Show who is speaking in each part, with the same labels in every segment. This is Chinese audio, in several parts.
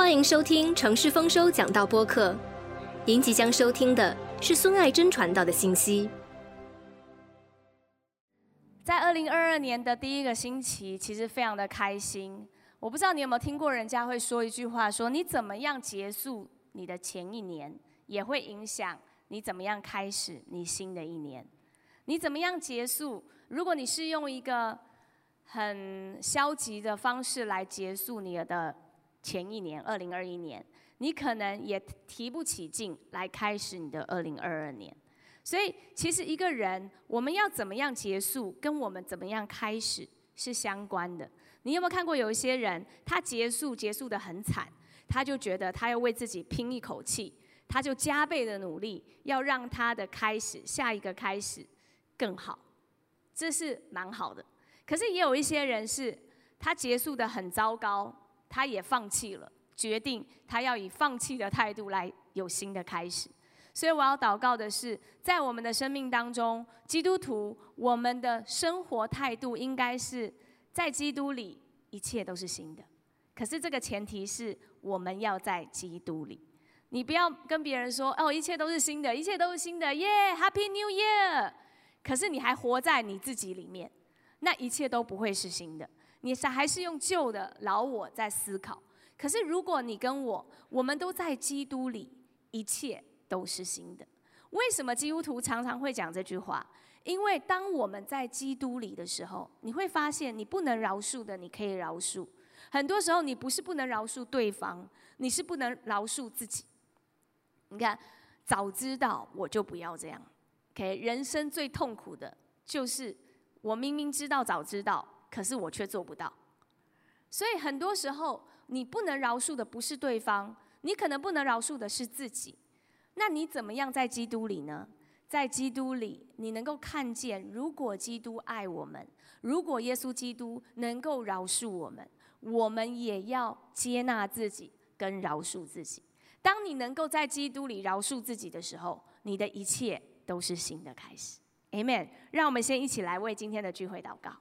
Speaker 1: 欢迎收听城市丰收讲道播客。您即将收听的是孙爱珍传道的信息。
Speaker 2: 在二零二二年的第一个星期，其实非常的开心。我不知道你有没有听过人家会说一句话，说你怎么样结束你的前一年，也会影响你怎么样开始你新的一年。你怎么样结束？如果你是用一个很消极的方式来结束你的前一年，二零二一年，你可能也提不起劲来开始你的二零二二年。所以，其实一个人我们要怎么样结束，跟我们怎么样开始是相关的。你有没有看过有一些人，他结束结束的很惨，他就觉得他要为自己拼一口气，他就加倍的努力，要让他的开始下一个开始更好，这是蛮好的。可是也有一些人是，他结束的很糟糕，他也放弃了，决定他要以放弃的态度来有新的开始。所以我要祷告的是，在我们的生命当中，基督徒我们的生活态度应该是在基督里一切都是新的。可是这个前提是我们要在基督里，你不要跟别人说哦，一切都是新的，一切都是新的，耶，Happy New Year！可是你还活在你自己里面。那一切都不会是新的，你是还是用旧的老我在思考。可是如果你跟我，我们都在基督里，一切都是新的。为什么基督徒常常会讲这句话？因为当我们在基督里的时候，你会发现你不能饶恕的，你可以饶恕。很多时候你不是不能饶恕对方，你是不能饶恕自己。你看，早知道我就不要这样。OK，人生最痛苦的就是。我明明知道，早知道，可是我却做不到。所以很多时候，你不能饶恕的不是对方，你可能不能饶恕的是自己。那你怎么样在基督里呢？在基督里，你能够看见，如果基督爱我们，如果耶稣基督能够饶恕我们，我们也要接纳自己跟饶恕自己。当你能够在基督里饶恕自己的时候，你的一切都是新的开始。Amen。让我们先一起来为今天的聚会祷告。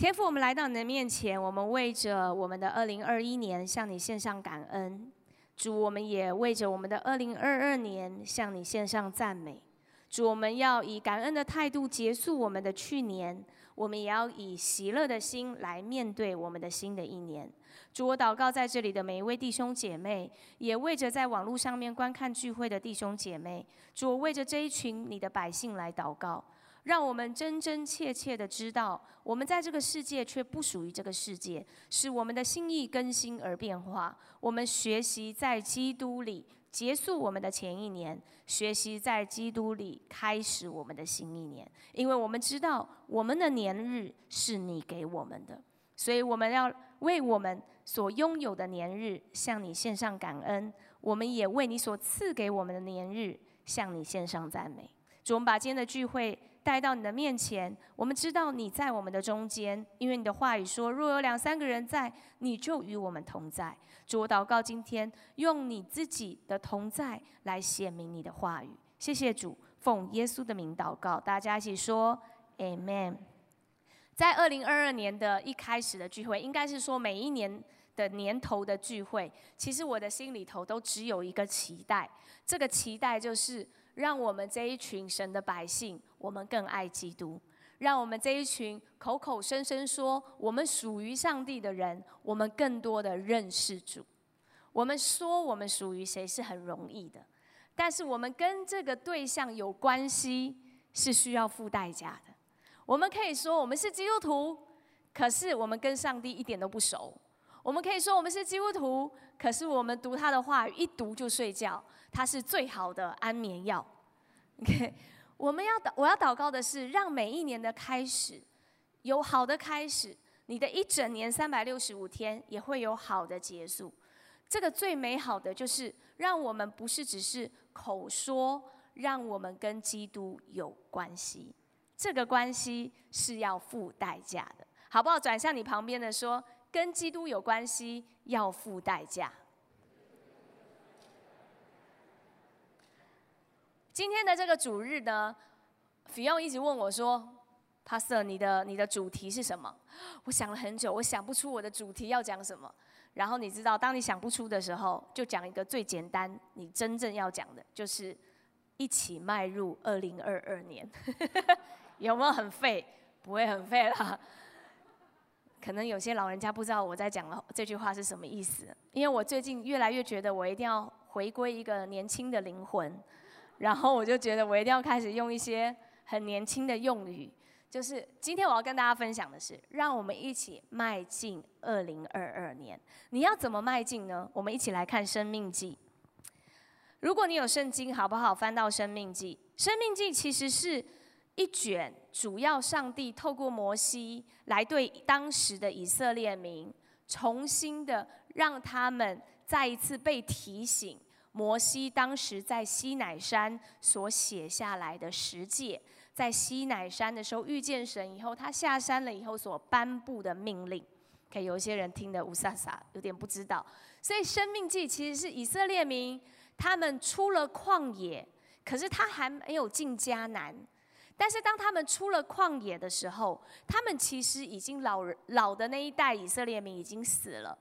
Speaker 2: 天父，我们来到你的面前，我们为着我们的二零二一年向你献上感恩。主，我们也为着我们的二零二二年向你献上赞美。主，我们要以感恩的态度结束我们的去年，我们也要以喜乐的心来面对我们的新的一年。主，我祷告在这里的每一位弟兄姐妹，也为着在网络上面观看聚会的弟兄姐妹，主，我为着这一群你的百姓来祷告，让我们真真切切的知道，我们在这个世界却不属于这个世界，使我们的心意更新而变化。我们学习在基督里结束我们的前一年，学习在基督里开始我们的新一年，因为我们知道我们的年日是你给我们的，所以我们要为我们。所拥有的年日，向你献上感恩；我们也为你所赐给我们的年日，向你献上赞美。主，我们把今天的聚会带到你的面前。我们知道你在我们的中间，因为你的话语说：若有两三个人在，你就与我们同在。主，我祷告今天用你自己的同在来显明你的话语。谢谢主，奉耶稣的名祷告，大家一起说：Amen。在二零二二年的一开始的聚会，应该是说每一年。的年头的聚会，其实我的心里头都只有一个期待，这个期待就是让我们这一群神的百姓，我们更爱基督；让我们这一群口口声声说我们属于上帝的人，我们更多的认识主。我们说我们属于谁是很容易的，但是我们跟这个对象有关系是需要付代价的。我们可以说我们是基督徒，可是我们跟上帝一点都不熟。我们可以说我们是基督徒，可是我们读他的话语一读就睡觉，它是最好的安眠药。OK，我们要祷我要祷告的是，让每一年的开始有好的开始，你的一整年三百六十五天也会有好的结束。这个最美好的就是让我们不是只是口说，让我们跟基督有关系，这个关系是要付代价的，好不好？转向你旁边的说。跟基督有关系，要付代价。今天的这个主日呢，菲佣一直问我说，Pastor，你的你的主题是什么？我想了很久，我想不出我的主题要讲什么。然后你知道，当你想不出的时候，就讲一个最简单，你真正要讲的，就是一起迈入二零二二年。有没有很废？不会很废啦。可能有些老人家不知道我在讲的这句话是什么意思，因为我最近越来越觉得我一定要回归一个年轻的灵魂，然后我就觉得我一定要开始用一些很年轻的用语。就是今天我要跟大家分享的是，让我们一起迈进二零二二年。你要怎么迈进呢？我们一起来看《生命记》。如果你有圣经，好不好？翻到《生命记》。《生命记》其实是一卷主要上帝透过摩西来对当时的以色列民，重新的让他们再一次被提醒，摩西当时在西乃山所写下来的十诫。在西乃山的时候遇见神以后，他下山了以后所颁布的命令，可以有一些人听得乌撒撒，有点不知道。所以生命记其实是以色列民他们出了旷野，可是他还没有进迦南。但是当他们出了旷野的时候，他们其实已经老人老的那一代以色列民已经死了，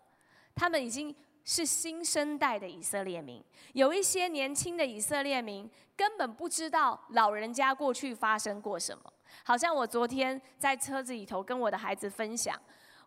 Speaker 2: 他们已经。是新生代的以色列民，有一些年轻的以色列民根本不知道老人家过去发生过什么。好像我昨天在车子里头跟我的孩子分享，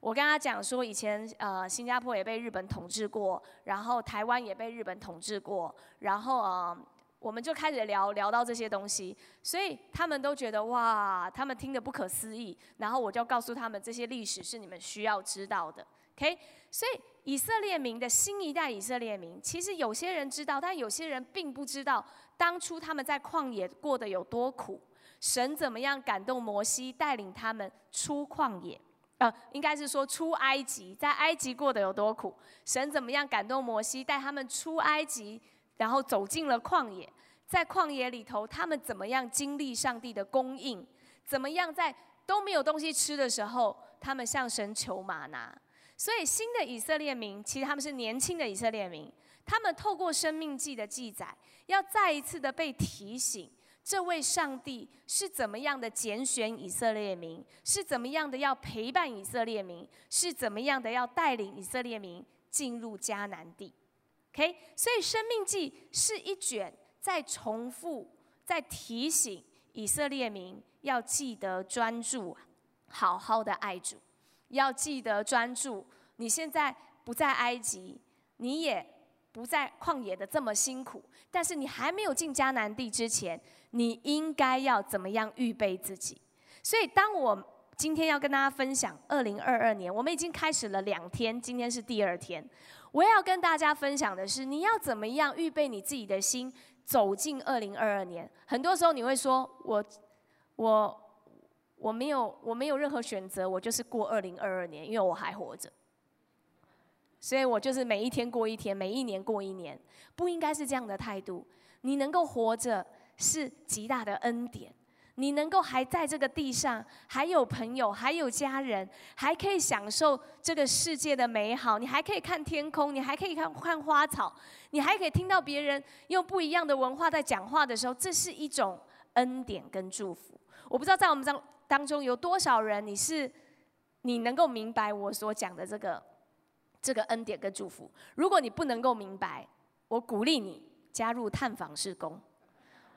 Speaker 2: 我跟他讲说，以前呃新加坡也被日本统治过，然后台湾也被日本统治过，然后呃我们就开始聊聊到这些东西，所以他们都觉得哇，他们听得不可思议。然后我就告诉他们，这些历史是你们需要知道的。OK，所以。以色列民的新一代以色列民，其实有些人知道，但有些人并不知道，当初他们在旷野过得有多苦。神怎么样感动摩西，带领他们出旷野？呃，应该是说出埃及，在埃及过得有多苦？神怎么样感动摩西，带他们出埃及，然后走进了旷野？在旷野里头，他们怎么样经历上帝的供应？怎么样在都没有东西吃的时候，他们向神求玛拿？所以，新的以色列民其实他们是年轻的以色列民，他们透过生命记的记载，要再一次的被提醒，这位上帝是怎么样的拣选以色列民，是怎么样的要陪伴以色列民，是怎么样的要带领以色列民进入迦南地。OK，所以生命记是一卷在重复、在提醒以色列民要记得专注，好好的爱主。要记得专注。你现在不在埃及，你也不在旷野的这么辛苦，但是你还没有进迦南地之前，你应该要怎么样预备自己？所以，当我今天要跟大家分享二零二二年，我们已经开始了两天，今天是第二天。我要跟大家分享的是，你要怎么样预备你自己的心，走进二零二二年？很多时候你会说，我，我。我没有，我没有任何选择，我就是过二零二二年，因为我还活着，所以我就是每一天过一天，每一年过一年，不应该是这样的态度。你能够活着是极大的恩典，你能够还在这个地上，还有朋友，还有家人，还可以享受这个世界的美好，你还可以看天空，你还可以看看花草，你还可以听到别人用不一样的文化在讲话的时候，这是一种恩典跟祝福。我不知道在我们当。当中有多少人你是你能够明白我所讲的这个这个恩典跟祝福？如果你不能够明白，我鼓励你加入探访事工。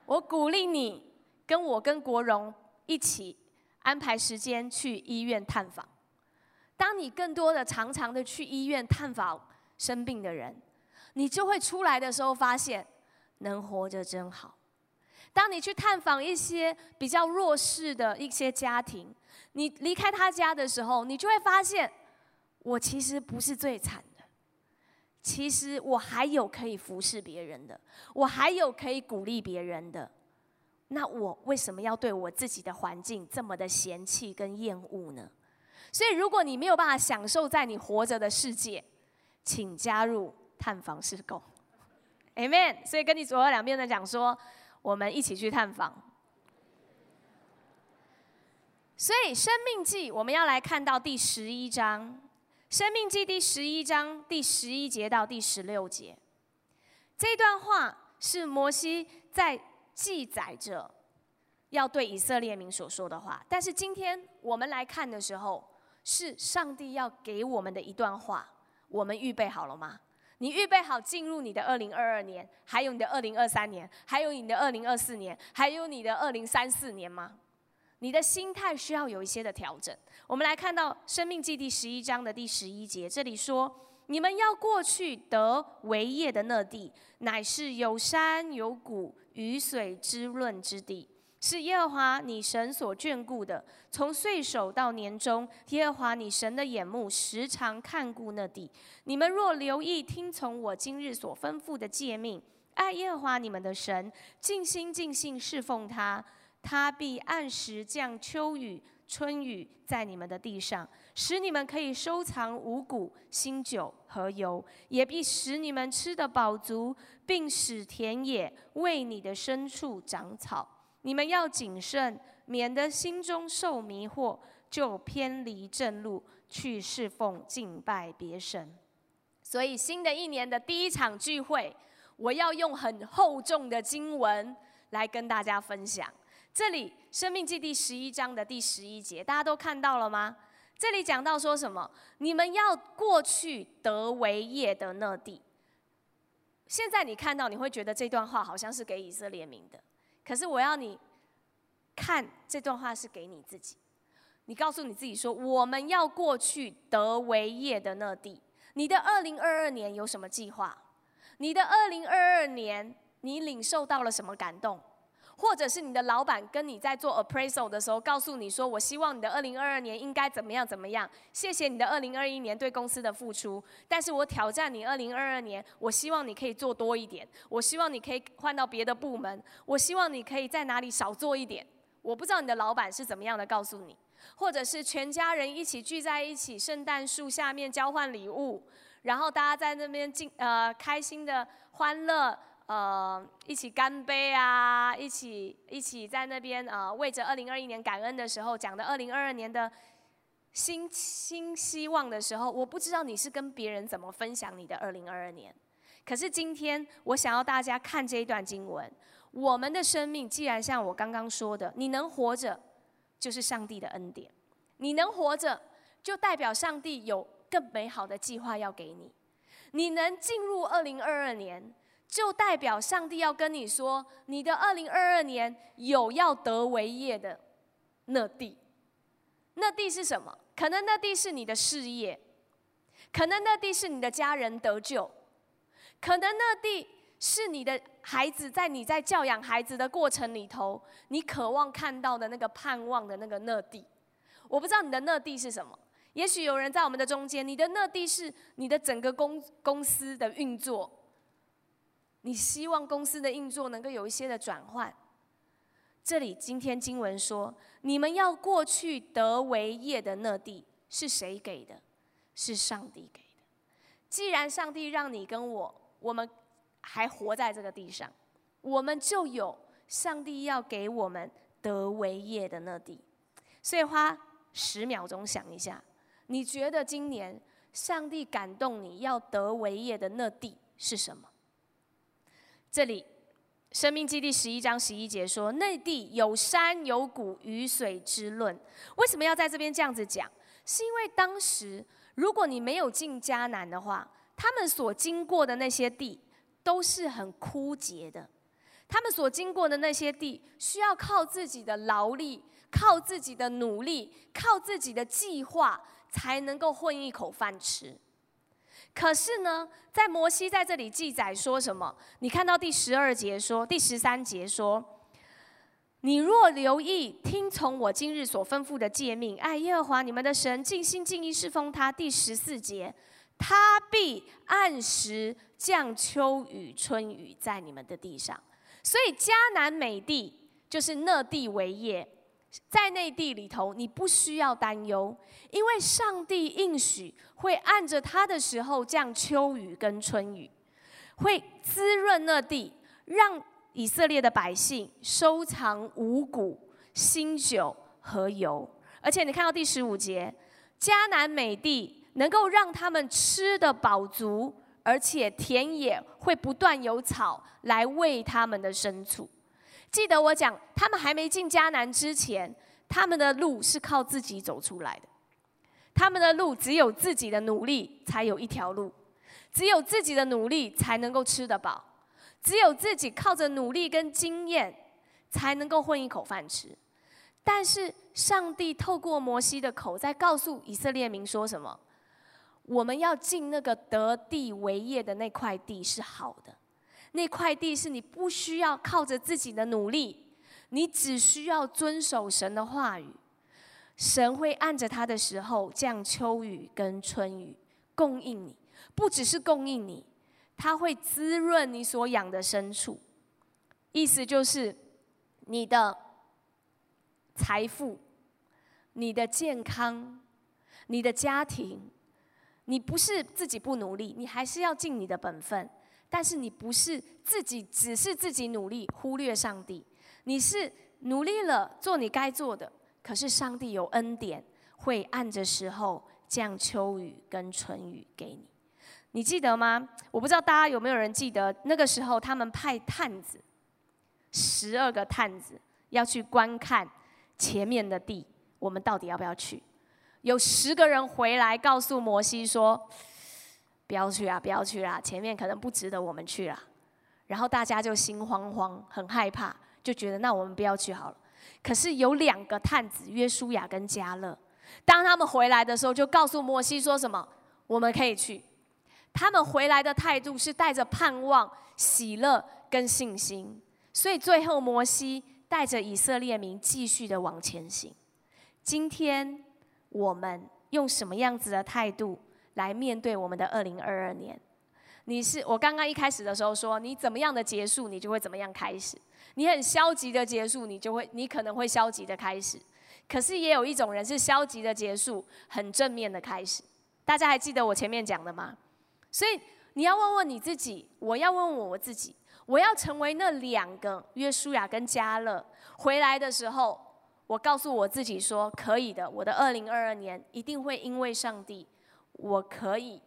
Speaker 2: 我鼓励你跟我跟国荣一起安排时间去医院探访。当你更多的常常的去医院探访生病的人，你就会出来的时候发现，能活着真好。当你去探访一些比较弱势的一些家庭，你离开他家的时候，你就会发现，我其实不是最惨的，其实我还有可以服侍别人的，我还有可以鼓励别人的。那我为什么要对我自己的环境这么的嫌弃跟厌恶呢？所以，如果你没有办法享受在你活着的世界，请加入探访施工，Amen。所以跟你左右两边的讲说。我们一起去探访。所以《生命记》我们要来看到第十一章，《生命记》第十一章第十一节到第十六节，这段话是摩西在记载着，要对以色列民所说的话。但是今天我们来看的时候，是上帝要给我们的一段话。我们预备好了吗？你预备好进入你的二零二二年，还有你的二零二三年，还有你的二零二四年，还有你的二零三四年吗？你的心态需要有一些的调整。我们来看到《生命记》第十一章的第十一节，这里说：“你们要过去得为业的那地，乃是有山有谷、雨水滋润之地。”是耶和华你神所眷顾的，从岁首到年终，耶和华你神的眼目时常看顾那地。你们若留意听从我今日所吩咐的诫命，爱耶和华你们的神，尽心尽性侍奉他，他必按时降秋雨、春雨在你们的地上，使你们可以收藏五谷、新酒和油，也必使你们吃得饱足，并使田野为你的牲畜长草。你们要谨慎，免得心中受迷惑，就偏离正路，去侍奉敬拜别神。所以，新的一年的第一场聚会，我要用很厚重的经文来跟大家分享。这里《生命记》第十一章的第十一节，大家都看到了吗？这里讲到说什么？你们要过去得为业的那地。现在你看到，你会觉得这段话好像是给以色列民的。可是我要你看这段话是给你自己，你告诉你自己说，我们要过去德维业的那地。你的二零二二年有什么计划？你的二零二二年你领受到了什么感动？或者是你的老板跟你在做 appraisal 的时候，告诉你说：“我希望你的二零二二年应该怎么样怎么样？”谢谢你的二零二一年对公司的付出，但是我挑战你二零二二年，我希望你可以做多一点，我希望你可以换到别的部门，我希望你可以在哪里少做一点。我不知道你的老板是怎么样的告诉你，或者是全家人一起聚在一起，圣诞树下面交换礼物，然后大家在那边尽呃开心的欢乐。呃，一起干杯啊！一起一起在那边呃，为着二零二一年感恩的时候，讲的二零二二年的新新希望的时候，我不知道你是跟别人怎么分享你的二零二二年。可是今天，我想要大家看这一段经文。我们的生命既然像我刚刚说的，你能活着，就是上帝的恩典；你能活着，就代表上帝有更美好的计划要给你。你能进入二零二二年。就代表上帝要跟你说，你的二零二二年有要得为业的那地，那地是什么？可能那地是你的事业，可能那地是你的家人得救，可能那地是你的孩子在你在教养孩子的过程里头，你渴望看到的那个盼望的那个那地。我不知道你的那地是什么，也许有人在我们的中间，你的那地是你的整个公公司的运作。你希望公司的运作能够有一些的转换。这里今天经文说，你们要过去得为业的那地是谁给的？是上帝给的。既然上帝让你跟我，我们还活在这个地上，我们就有上帝要给我们得为业的那地。所以花十秒钟想一下，你觉得今年上帝感动你要得为业的那地是什么？这里，《生命记》第十一章十一节说：“内地有山有谷，雨水之论。”为什么要在这边这样子讲？是因为当时，如果你没有进迦南的话，他们所经过的那些地都是很枯竭的。他们所经过的那些地，需要靠自己的劳力、靠自己的努力、靠自己的计划，才能够混一口饭吃。可是呢，在摩西在这里记载说什么？你看到第十二节说，第十三节说：“你若留意听从我今日所吩咐的诫命，爱耶和华你们的神，尽心尽意侍奉他。”第十四节，他必按时降秋雨春雨在你们的地上。所以迦南美地就是那地为业。在内地里头，你不需要担忧，因为上帝应许会按着他的时候降秋雨跟春雨，会滋润那地，让以色列的百姓收藏五谷、新酒和油。而且你看到第十五节，迦南美地能够让他们吃的饱足，而且田野会不断有草来喂他们的牲畜。记得我讲，他们还没进迦南之前，他们的路是靠自己走出来的。他们的路只有自己的努力才有一条路，只有自己的努力才能够吃得饱，只有自己靠着努力跟经验才能够混一口饭吃。但是上帝透过摩西的口在告诉以色列民说什么？我们要进那个得地为业的那块地是好的。那块地是你不需要靠着自己的努力，你只需要遵守神的话语，神会按着他的时候降秋雨跟春雨供应你，不只是供应你，他会滋润你所养的牲畜。意思就是你的财富、你的健康、你的家庭，你不是自己不努力，你还是要尽你的本分。但是你不是自己，只是自己努力，忽略上帝。你是努力了，做你该做的。可是上帝有恩典，会按着时候降秋雨跟春雨给你。你记得吗？我不知道大家有没有人记得，那个时候他们派探子，十二个探子要去观看前面的地，我们到底要不要去？有十个人回来告诉摩西说。不要去啊！不要去啦！前面可能不值得我们去啦。然后大家就心慌慌，很害怕，就觉得那我们不要去好了。可是有两个探子约书亚跟加勒，当他们回来的时候，就告诉摩西说什么：“我们可以去。”他们回来的态度是带着盼望、喜乐跟信心。所以最后摩西带着以色列民继续的往前行。今天我们用什么样子的态度？来面对我们的二零二二年，你是我刚刚一开始的时候说，你怎么样的结束，你就会怎么样开始。你很消极的结束，你就会，你可能会消极的开始。可是也有一种人是消极的结束，很正面的开始。大家还记得我前面讲的吗？所以你要问问你自己，我要问问我自己，我要成为那两个约书亚跟加勒回来的时候，我告诉我自己说，可以的，我的二零二二年一定会因为上帝。我可以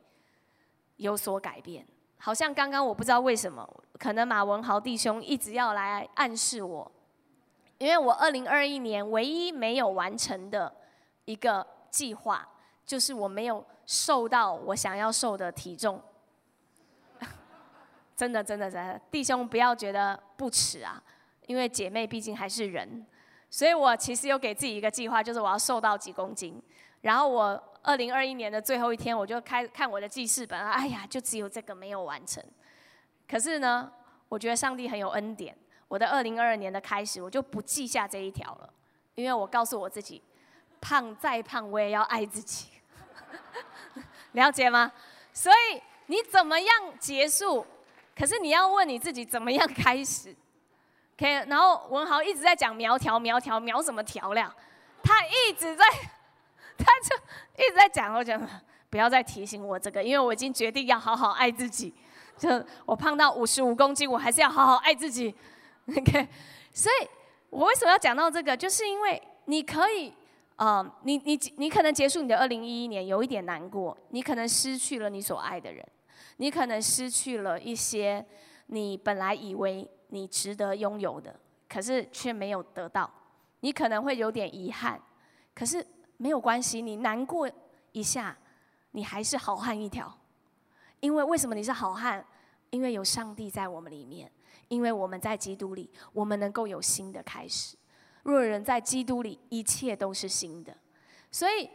Speaker 2: 有所改变，好像刚刚我不知道为什么，可能马文豪弟兄一直要来暗示我，因为我二零二一年唯一没有完成的一个计划，就是我没有瘦到我想要瘦的体重。真的，真的，真的，弟兄不要觉得不耻啊，因为姐妹毕竟还是人，所以我其实有给自己一个计划，就是我要瘦到几公斤，然后我。二零二一年的最后一天，我就开看我的记事本，哎呀，就只有这个没有完成。可是呢，我觉得上帝很有恩典。我的二零二二年的开始，我就不记下这一条了，因为我告诉我自己，胖再胖我也要爱自己，了解吗？所以你怎么样结束？可是你要问你自己怎么样开始？OK，然后文豪一直在讲苗条，苗条，苗什么调了？他一直在。他就一直在讲，我讲不要再提醒我这个，因为我已经决定要好好爱自己。就我胖到五十五公斤，我还是要好好爱自己。OK，所以我为什么要讲到这个？就是因为你可以，呃，你你你可能结束你的二零一一年有一点难过，你可能失去了你所爱的人，你可能失去了一些你本来以为你值得拥有的，可是却没有得到，你可能会有点遗憾，可是。没有关系，你难过一下，你还是好汉一条。因为为什么你是好汉？因为有上帝在我们里面，因为我们在基督里，我们能够有新的开始。若人在基督里，一切都是新的。所以，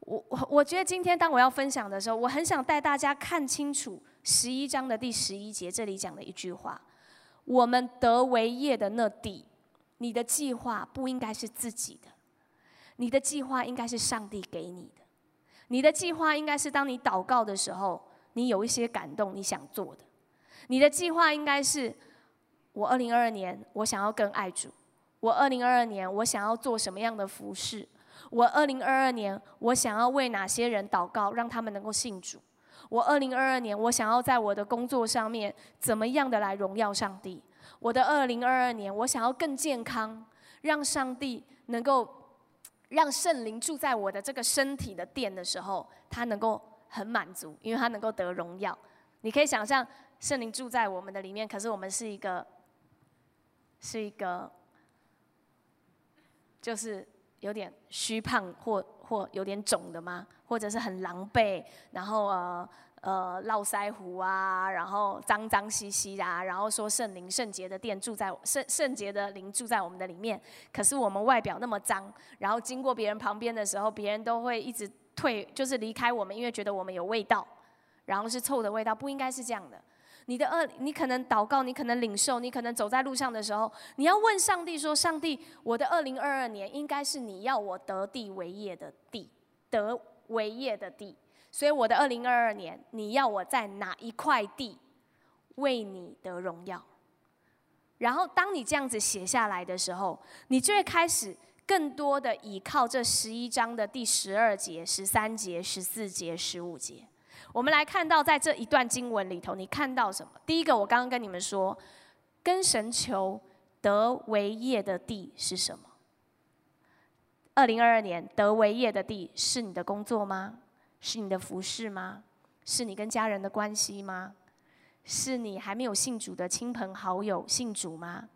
Speaker 2: 我我我觉得今天当我要分享的时候，我很想带大家看清楚十一章的第十一节，这里讲的一句话：我们得为业的那地，你的计划不应该是自己的。你的计划应该是上帝给你的，你的计划应该是当你祷告的时候，你有一些感动，你想做的。你的计划应该是：我二零二二年我想要更爱主；我二零二二年我想要做什么样的服饰；我二零二二年我想要为哪些人祷告，让他们能够信主；我二零二二年我想要在我的工作上面怎么样的来荣耀上帝；我的二零二二年我想要更健康，让上帝能够。让圣灵住在我的这个身体的殿的时候，他能够很满足，因为他能够得荣耀。你可以想象圣灵住在我们的里面，可是我们是一个是一个，就是有点虚胖或或有点肿的吗？或者是很狼狈，然后呃呃络腮胡啊，然后脏脏兮兮啊，然后说圣灵圣洁的殿住在圣圣洁的灵住在我们的里面，可是我们外表那么脏，然后经过别人旁边的时候，别人都会一直退，就是离开我们，因为觉得我们有味道，然后是臭的味道，不应该是这样的。你的二，你可能祷告，你可能领受，你可能走在路上的时候，你要问上帝说：“上帝，我的二零二二年应该是你要我得地为业的地，得为业的地。所以我的二零二二年，你要我在哪一块地为你得荣耀？然后当你这样子写下来的时候，你就会开始更多的倚靠这十一章的第十二节、十三节、十四节、十五节。”我们来看到，在这一段经文里头，你看到什么？第一个，我刚刚跟你们说，跟神求得为业的地是什么？二零二二年得为业的地是你的工作吗？是你的服饰吗？是你跟家人的关系吗？是你还没有信主的亲朋好友信主吗？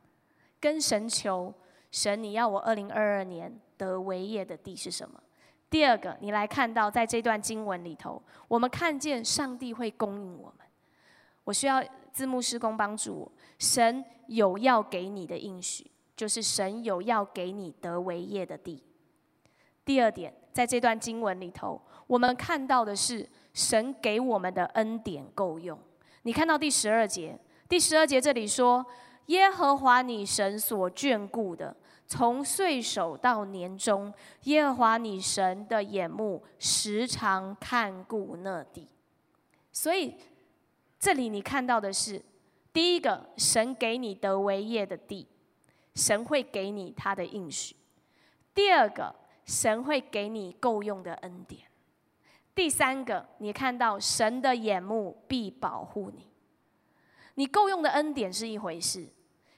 Speaker 2: 跟神求，神你要我二零二二年得为业的地是什么？第二个，你来看到在这段经文里头，我们看见上帝会供应我们。我需要字幕施工帮助我。神有要给你的应许，就是神有要给你得为业的地。第二点，在这段经文里头，我们看到的是神给我们的恩典够用。你看到第十二节，第十二节这里说：“耶和华你神所眷顾的。”从岁首到年终，耶和华你神的眼目时常看顾那地。所以，这里你看到的是，第一个，神给你得为业的地，神会给你他的应许；第二个，神会给你够用的恩典；第三个，你看到神的眼目必保护你。你够用的恩典是一回事，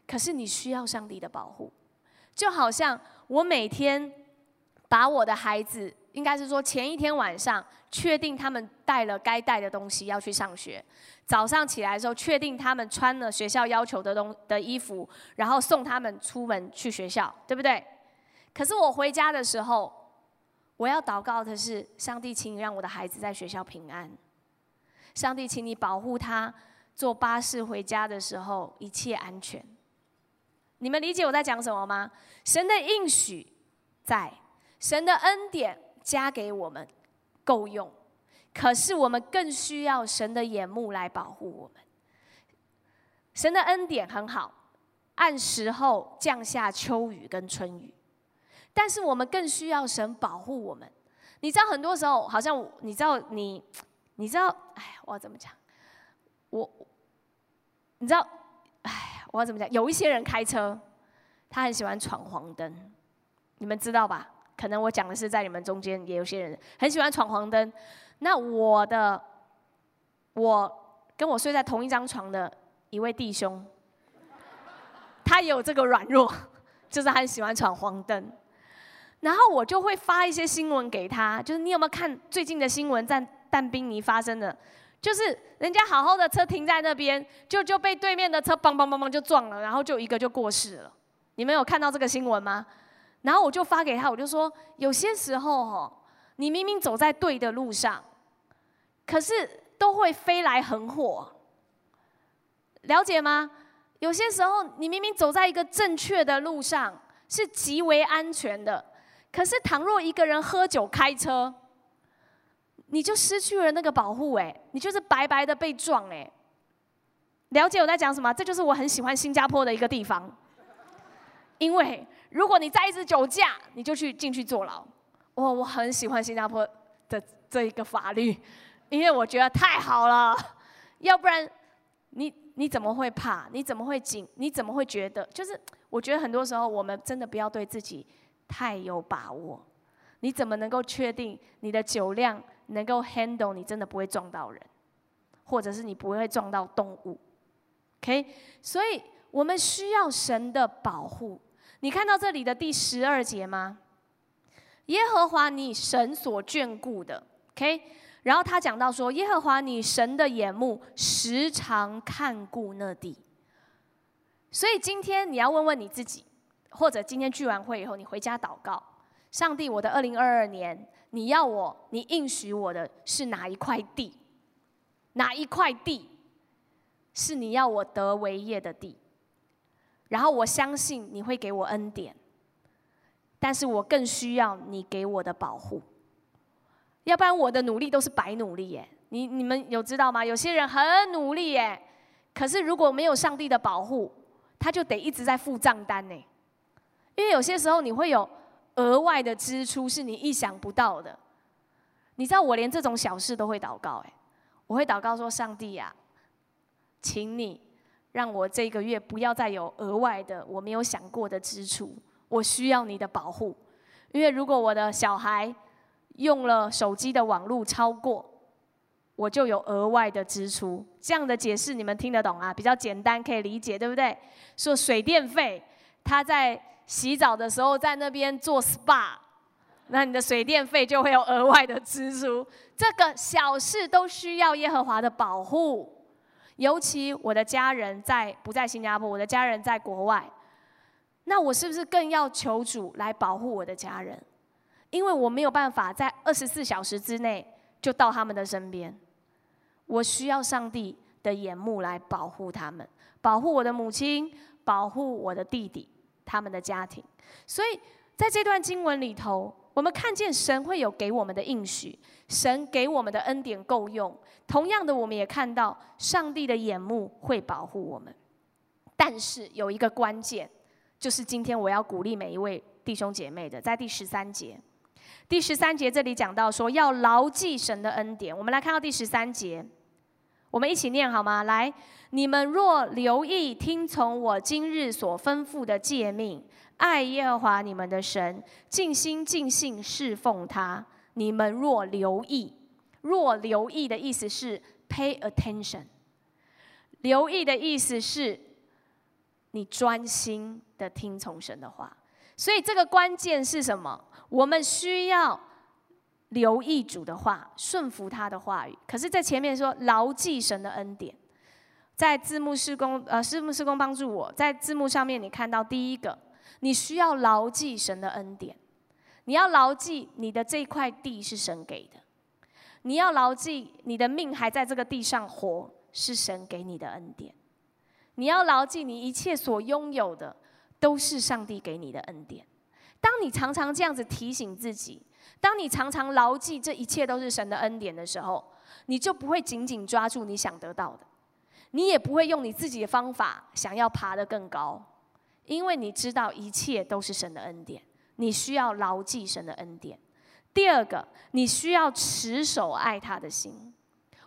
Speaker 2: 可是你需要上帝的保护。就好像我每天把我的孩子，应该是说前一天晚上确定他们带了该带的东西要去上学，早上起来的时候确定他们穿了学校要求的东的衣服，然后送他们出门去学校，对不对？可是我回家的时候，我要祷告的是：上帝，请你让我的孩子在学校平安。上帝，请你保护他坐巴士回家的时候一切安全。你们理解我在讲什么吗？神的应许在，神的恩典加给我们够用，可是我们更需要神的眼目来保护我们。神的恩典很好，按时候降下秋雨跟春雨，但是我们更需要神保护我们。你知道，很多时候好像你知道你，你知道，哎，我要怎么讲？我，你知道，哎。我要怎么讲？有一些人开车，他很喜欢闯黄灯，你们知道吧？可能我讲的是在你们中间，也有些人很喜欢闯黄灯。那我的，我跟我睡在同一张床的一位弟兄，他也有这个软弱，就是他很喜欢闯黄灯。然后我就会发一些新闻给他，就是你有没有看最近的新闻，在但宾尼发生的？就是人家好好的车停在那边，就就被对面的车嘣嘣嘣嘣就撞了，然后就一个就过世了。你们有看到这个新闻吗？然后我就发给他，我就说，有些时候哈，你明明走在对的路上，可是都会飞来横祸，了解吗？有些时候你明明走在一个正确的路上，是极为安全的，可是倘若一个人喝酒开车，你就失去了那个保护，哎，你就是白白的被撞，哎。了解我在讲什么？这就是我很喜欢新加坡的一个地方，因为如果你再一次酒驾，你就去进去坐牢。我我很喜欢新加坡的这一个法律，因为我觉得太好了。要不然，你你怎么会怕？你怎么会紧？你怎么会觉得？就是我觉得很多时候，我们真的不要对自己太有把握。你怎么能够确定你的酒量？能够 handle 你真的不会撞到人，或者是你不会撞到动物，OK？所以我们需要神的保护。你看到这里的第十二节吗？耶和华你神所眷顾的，OK？然后他讲到说，耶和华你神的眼目时常看顾那地。所以今天你要问问你自己，或者今天聚完会以后，你回家祷告：上帝，我的二零二二年，你要我，你应许我的是哪一块地？哪一块地是你要我得为业的地？然后我相信你会给我恩典，但是我更需要你给我的保护，要不然我的努力都是白努力耶。你你们有知道吗？有些人很努力耶，可是如果没有上帝的保护，他就得一直在付账单呢。因为有些时候你会有额外的支出是你意想不到的。你知道我连这种小事都会祷告哎，我会祷告说：上帝呀，请你让我这个月不要再有额外的我没有想过的支出，我需要你的保护。因为如果我的小孩用了手机的网络超过。我就有额外的支出，这样的解释你们听得懂啊？比较简单，可以理解，对不对？说水电费，他在洗澡的时候在那边做 SPA，那你的水电费就会有额外的支出。这个小事都需要耶和华的保护，尤其我的家人在不在新加坡，我的家人在国外，那我是不是更要求主来保护我的家人？因为我没有办法在二十四小时之内就到他们的身边。我需要上帝的眼目来保护他们，保护我的母亲，保护我的弟弟，他们的家庭。所以在这段经文里头，我们看见神会有给我们的应许，神给我们的恩典够用。同样的，我们也看到上帝的眼目会保护我们。但是有一个关键，就是今天我要鼓励每一位弟兄姐妹的，在第十三节。第十三节这里讲到说，要牢记神的恩典。我们来看到第十三节。我们一起念好吗？来，你们若留意听从我今日所吩咐的诫命，爱耶和华你们的神，尽心尽性侍奉他。你们若留意，若留意的意思是 pay attention。留意的意思是，你专心的听从神的话。所以这个关键是什么？我们需要。留意主的话，顺服他的话语。可是，在前面说牢记神的恩典，在字幕施工，呃，字幕施工帮助我在字幕上面，你看到第一个，你需要牢记神的恩典，你要牢记你的这块地是神给的，你要牢记你的命还在这个地上活是神给你的恩典，你要牢记你一切所拥有的都是上帝给你的恩典。当你常常这样子提醒自己。当你常常牢记这一切都是神的恩典的时候，你就不会紧紧抓住你想得到的，你也不会用你自己的方法想要爬得更高，因为你知道一切都是神的恩典。你需要牢记神的恩典。第二个，你需要持守爱他的心。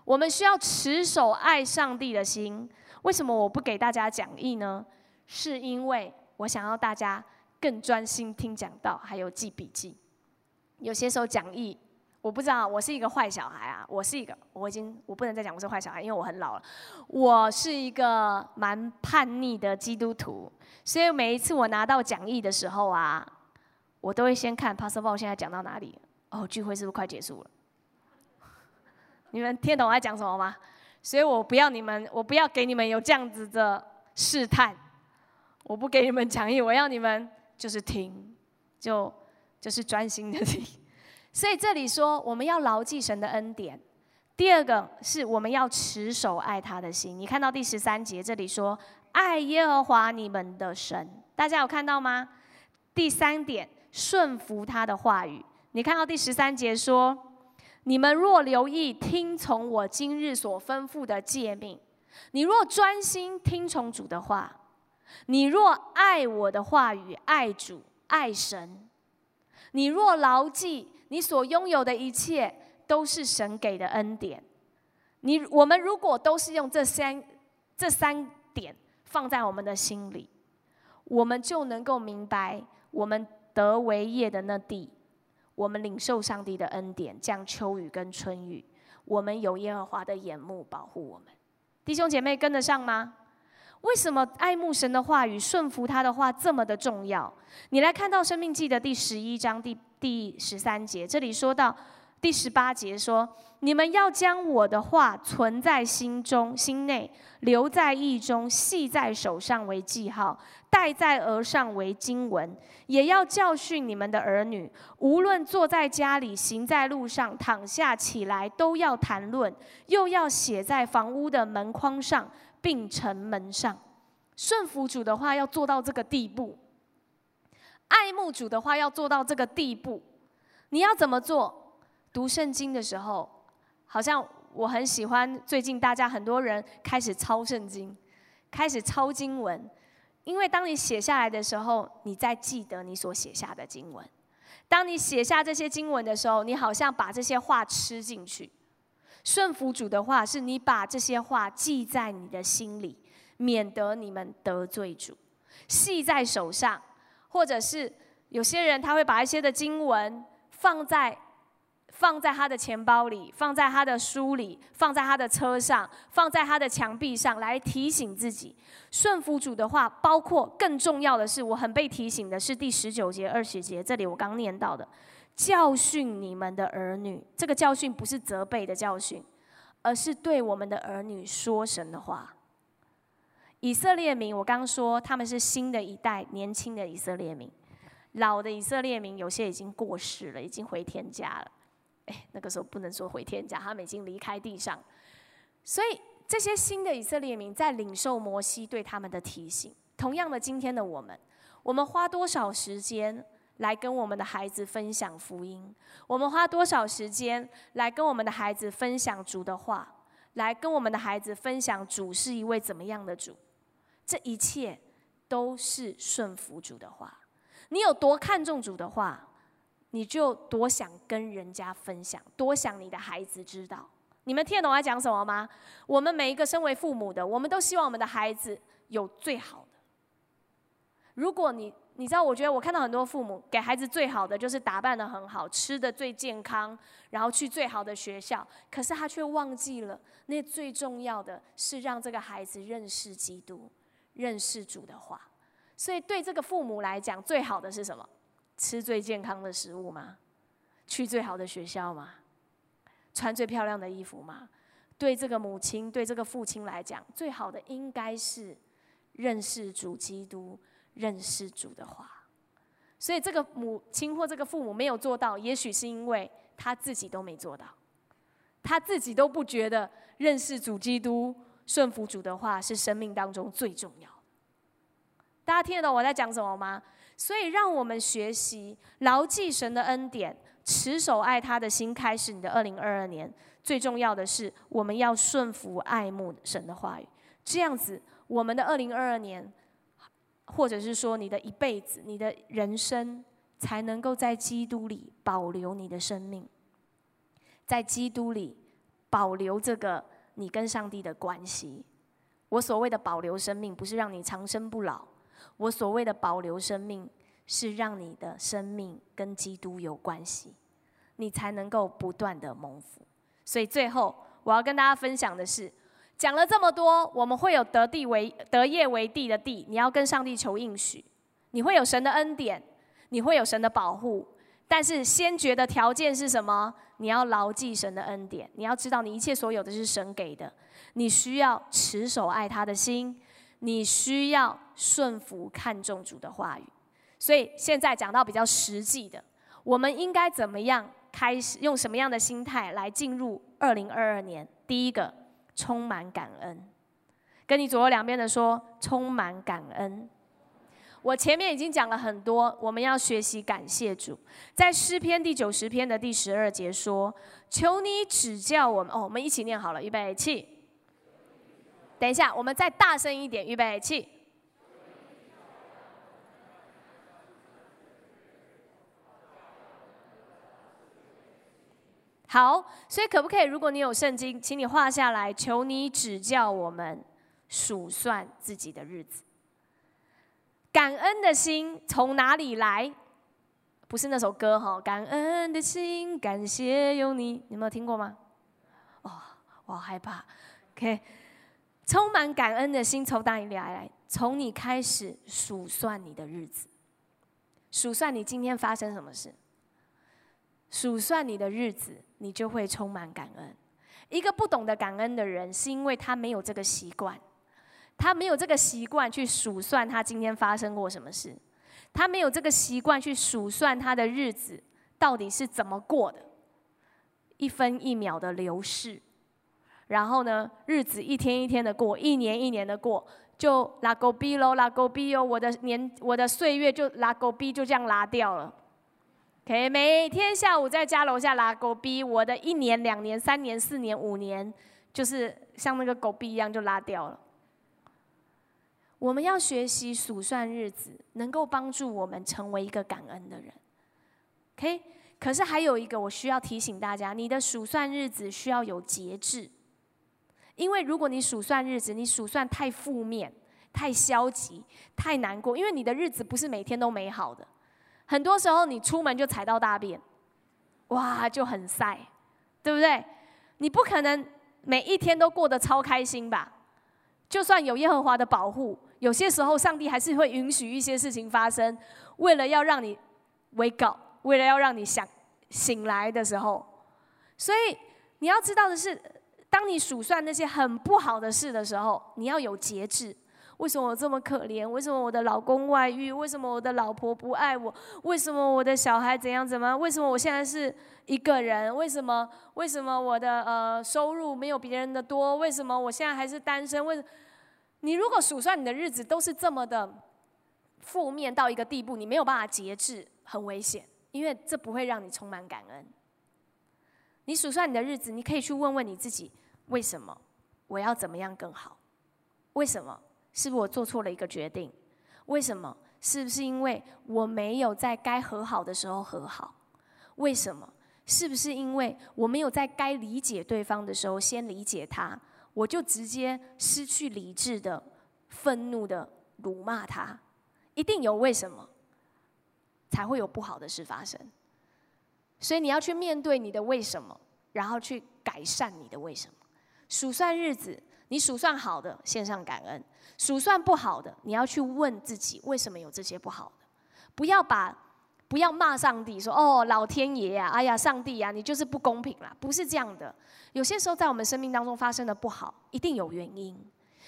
Speaker 2: 我们需要持守爱上帝的心。为什么我不给大家讲义呢？是因为我想要大家更专心听讲道，还有记笔记。有些时候讲义，我不知道，我是一个坏小孩啊！我是一个，我已经我不能再讲我是坏小孩，因为我很老了。我是一个蛮叛逆的基督徒，所以每一次我拿到讲义的时候啊，我都会先看 Pastor Paul 现在讲到哪里。哦，聚会是不是快结束了？你们听懂我在讲什么吗？所以我不要你们，我不要给你们有这样子的试探，我不给你们讲义，我要你们就是听，就。就是专心的听，所以这里说我们要牢记神的恩典。第二个是我们要持守爱他的心。你看到第十三节这里说爱耶和华你们的神，大家有看到吗？第三点顺服他的话语。你看到第十三节说，你们若留意听从我今日所吩咐的诫命，你若专心听从主的话，你若爱我的话语，爱主爱神。你若牢记，你所拥有的一切都是神给的恩典。你我们如果都是用这三这三点放在我们的心里，我们就能够明白，我们得为业的那地，我们领受上帝的恩典，降秋雨跟春雨，我们有耶和华的眼目保护我们。弟兄姐妹跟得上吗？为什么爱慕神的话语、顺服他的话这么的重要？你来看到《生命记》的第十一章第第十三节，这里说到：第十八节说：“你们要将我的话存在心中、心内，留在意中，系在手上为记号，戴在额上为经文。也要教训你们的儿女，无论坐在家里、行在路上、躺下起来，都要谈论，又要写在房屋的门框上，并城门上。顺服主的话，要做到这个地步；爱慕主的话，要做到这个地步。你要怎么做？”读圣经的时候，好像我很喜欢。最近大家很多人开始抄圣经，开始抄经文，因为当你写下来的时候，你在记得你所写下的经文。当你写下这些经文的时候，你好像把这些话吃进去。顺服主的话，是你把这些话记在你的心里，免得你们得罪主。系在手上，或者是有些人他会把一些的经文放在。放在他的钱包里，放在他的书里，放在他的车上，放在他的墙壁上，来提醒自己顺服主的话。包括更重要的是，我很被提醒的是第十九节、二十节，这里我刚念到的，教训你们的儿女。这个教训不是责备的教训，而是对我们的儿女说神的话。以色列民，我刚说他们是新的一代，年轻的以色列民，老的以色列民有些已经过世了，已经回天家了。哎，那个时候不能说回天家，他们已经离开地上，所以这些新的以色列民在领受摩西对他们的提醒。同样的，今天的我们，我们花多少时间来跟我们的孩子分享福音？我们花多少时间来跟我们的孩子分享主的话？来跟我们的孩子分享主是一位怎么样的主？这一切都是顺服主的话。你有多看重主的话？你就多想跟人家分享，多想你的孩子知道。你们听得懂我在讲什么吗？我们每一个身为父母的，我们都希望我们的孩子有最好的。如果你你知道，我觉得我看到很多父母给孩子最好的就是打扮的很好，吃的最健康，然后去最好的学校，可是他却忘记了那最重要的是让这个孩子认识基督，认识主的话。所以对这个父母来讲，最好的是什么？吃最健康的食物吗？去最好的学校吗？穿最漂亮的衣服吗？对这个母亲、对这个父亲来讲，最好的应该是认识主基督、认识主的话。所以，这个母亲或这个父母没有做到，也许是因为他自己都没做到，他自己都不觉得认识主基督、顺服主的话是生命当中最重要。大家听得懂我在讲什么吗？所以，让我们学习牢记神的恩典，持守爱他的心，开始你的二零二二年。最重要的是，我们要顺服爱慕神的话语，这样子，我们的二零二二年，或者是说你的一辈子、你的人生，才能够在基督里保留你的生命，在基督里保留这个你跟上帝的关系。我所谓的保留生命，不是让你长生不老。我所谓的保留生命，是让你的生命跟基督有关系，你才能够不断的蒙福。所以最后我要跟大家分享的是，讲了这么多，我们会有得地为得业为地的地，你要跟上帝求应许，你会有神的恩典，你会有神的保护。但是先决的条件是什么？你要牢记神的恩典，你要知道你一切所有的是神给的，你需要持守爱他的心。你需要顺服、看重主的话语，所以现在讲到比较实际的，我们应该怎么样开始？用什么样的心态来进入二零二二年？第一个，充满感恩，跟你左右两边的说，充满感恩。我前面已经讲了很多，我们要学习感谢主。在诗篇第九十篇的第十二节说：“求你指教我们。”哦，我们一起念好了，预备起。等一下，我们再大声一点，预备起。好，所以可不可以？如果你有圣经，请你画下来，求你指教我们数算自己的日子。感恩的心从哪里来？不是那首歌哈，感恩的心，感谢有你，你有没有听过吗？哦，我害怕。OK。充满感恩的心从哪里来？来，从你开始数算你的日子，数算你今天发生什么事。数算你的日子，你就会充满感恩。一个不懂得感恩的人，是因为他没有这个习惯，他没有这个习惯去数算他今天发生过什么事，他没有这个习惯去数算他的日子到底是怎么过的，一分一秒的流逝，然后呢，日子一天一天的过，一年一年的过，就拉狗逼喽，拉狗逼哟，我的年，我的岁月就拉狗逼就这样拉掉了。OK，每天下午在家楼下拉狗逼，我的一年、两年、三年、四年、五年，就是像那个狗逼一样就拉掉了。我们要学习数算日子，能够帮助我们成为一个感恩的人。OK，可是还有一个我需要提醒大家，你的数算日子需要有节制，因为如果你数算日子，你数算太负面、太消极、太难过，因为你的日子不是每天都美好的。很多时候你出门就踩到大便，哇，就很晒，对不对？你不可能每一天都过得超开心吧？就算有耶和华的保护，有些时候上帝还是会允许一些事情发生，为了要让你 wake up，为了要让你想醒来的时候。所以你要知道的是，当你数算那些很不好的事的时候，你要有节制。为什么我这么可怜？为什么我的老公外遇？为什么我的老婆不爱我？为什么我的小孩怎样怎么？为什么我现在是一个人？为什么？为什么我的呃收入没有别人的多？为什么我现在还是单身？为，你如果数算你的日子都是这么的负面到一个地步，你没有办法节制，很危险，因为这不会让你充满感恩。你数算你的日子，你可以去问问你自己：为什么我要怎么样更好？为什么？是不是我做错了一个决定？为什么？是不是因为我没有在该和好的时候和好？为什么？是不是因为我没有在该理解对方的时候先理解他，我就直接失去理智的、愤怒的辱骂他？一定有为什么，才会有不好的事发生。所以你要去面对你的为什么，然后去改善你的为什么。数算日子。你数算好的，献上感恩；数算不好的，你要去问自己为什么有这些不好的。不要把，不要骂上帝，说哦，老天爷呀，哎呀，上帝呀，你就是不公平啦。不是这样的。有些时候在我们生命当中发生的不好，一定有原因。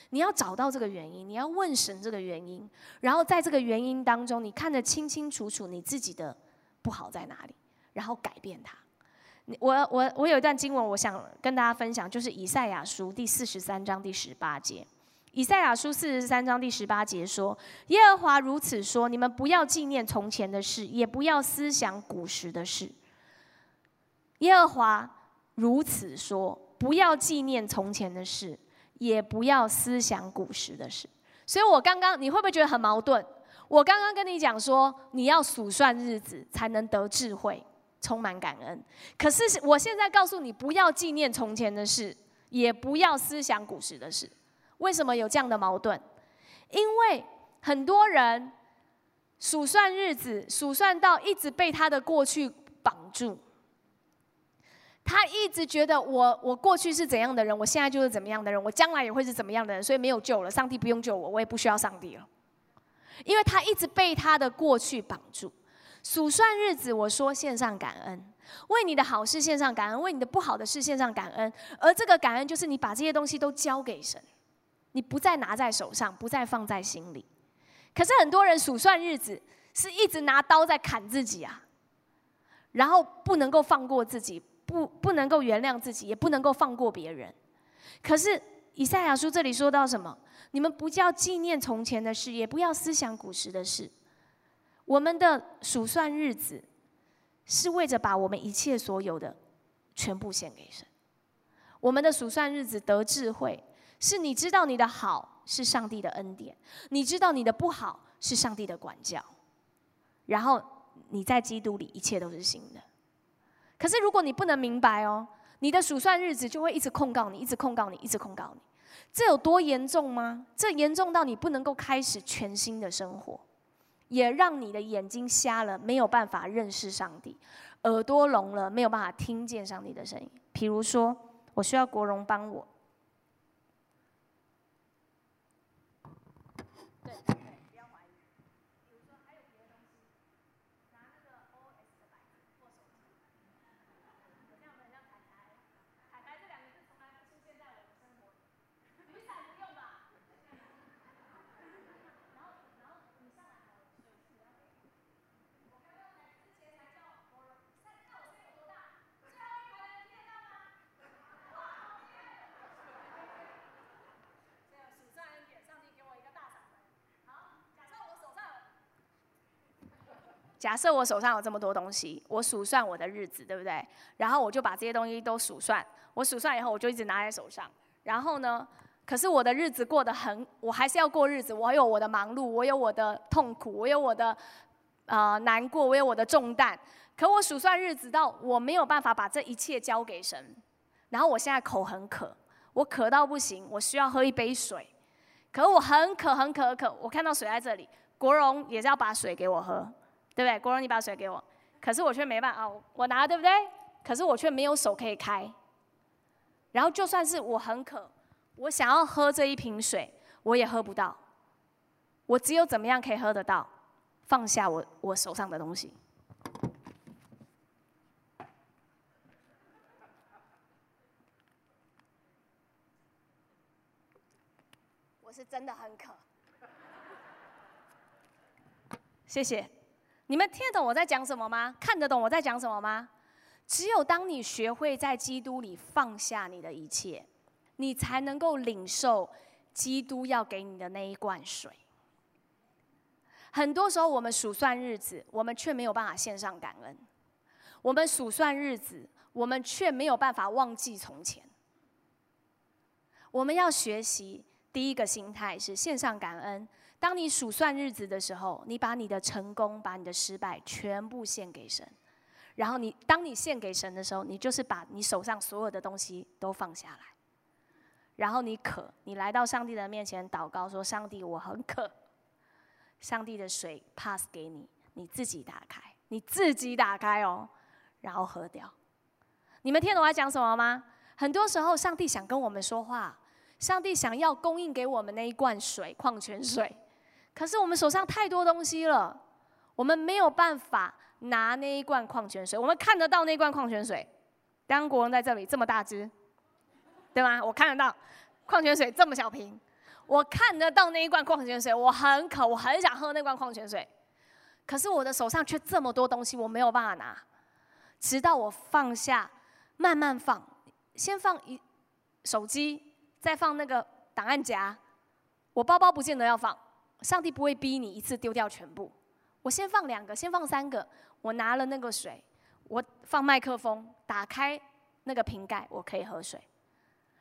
Speaker 2: 你要找到这个原因，你要问神这个原因，然后在这个原因当中，你看得清清楚楚你自己的不好在哪里，然后改变它。我我我有一段经文，我想跟大家分享，就是以赛亚书第四十三章第十八节。以赛亚书四十三章第十八节说：“耶和华如此说，你们不要纪念从前的事，也不要思想古时的事。”耶和华如此说：“不要纪念从前的事，也不要思想古时的事。”所以，我刚刚你会不会觉得很矛盾？我刚刚跟你讲说，你要数算日子，才能得智慧。充满感恩，可是我现在告诉你，不要纪念从前的事，也不要思想古时的事。为什么有这样的矛盾？因为很多人数算日子，数算到一直被他的过去绑住。他一直觉得我我过去是怎样的人，我现在就是怎么样的人，我将来也会是怎么样的人，所以没有救了。上帝不用救我，我也不需要上帝了，因为他一直被他的过去绑住。数算日子，我说献上感恩，为你的好事献上感恩，为你的不好的事献上感恩。而这个感恩，就是你把这些东西都交给神，你不再拿在手上，不再放在心里。可是很多人数算日子，是一直拿刀在砍自己啊，然后不能够放过自己，不不能够原谅自己，也不能够放过别人。可是以赛亚书这里说到什么？你们不叫纪念从前的事，也不要思想古时的事。我们的数算日子，是为着把我们一切所有的全部献给神。我们的数算日子得智慧，是你知道你的好是上帝的恩典，你知道你的不好是上帝的管教，然后你在基督里一切都是新的。可是如果你不能明白哦，你的数算日子就会一直控告你，一直控告你，一直控告你。这有多严重吗？这严重到你不能够开始全新的生活。也让你的眼睛瞎了，没有办法认识上帝；耳朵聋了，没有办法听见上帝的声音。比如说，我需要国荣帮我。对对，不要怀疑。比如说，还有别的东西，拿那个 O S 的板子或手机。假设我手上有这么多东西，我数算我的日子，对不对？然后我就把这些东西都数算，我数算以后，我就一直拿在手上。然后呢，可是我的日子过得很，我还是要过日子。我有我的忙碌，我有我的痛苦，我有我的呃难过，我有我的重担。可我数算日子到我没有办法把这一切交给神。然后我现在口很渴，我渴到不行，我需要喝一杯水。可我很渴很渴渴，我看到水在这里，国荣也是要把水给我喝。对不对？国荣，你把水给我，可是我却没办法，我拿对不对？可是我却没有手可以开。然后就算是我很渴，我想要喝这一瓶水，我也喝不到。我只有怎么样可以喝得到？放下我我手上的东西。我是真的很渴。谢谢。你们听得懂我在讲什么吗？看得懂我在讲什么吗？只有当你学会在基督里放下你的一切，你才能够领受基督要给你的那一罐水。很多时候，我们数算日子，我们却没有办法献上感恩；我们数算日子，我们却没有办法忘记从前。我们要学习第一个心态是献上感恩。当你数算日子的时候，你把你的成功、把你的失败全部献给神，然后你当你献给神的时候，你就是把你手上所有的东西都放下来，然后你渴，你来到上帝的面前祷告说：“上帝，我很渴。”上帝的水 pass 给你，你自己打开，你自己打开哦，然后喝掉。你们听懂我在讲什么吗？很多时候，上帝想跟我们说话，上帝想要供应给我们那一罐水，矿泉水。可是我们手上太多东西了，我们没有办法拿那一罐矿泉水。我们看得到那罐矿泉水，当国人在这里这么大只，对吗？我看得到矿泉水这么小瓶，我看得到那一罐矿泉水，我很渴，我很想喝那罐矿泉水。可是我的手上却这么多东西，我没有办法拿。直到我放下，慢慢放，先放一手机，再放那个档案夹，我包包不见得要放。上帝不会逼你一次丢掉全部。我先放两个，先放三个。我拿了那个水，我放麦克风，打开那个瓶盖，我可以喝水。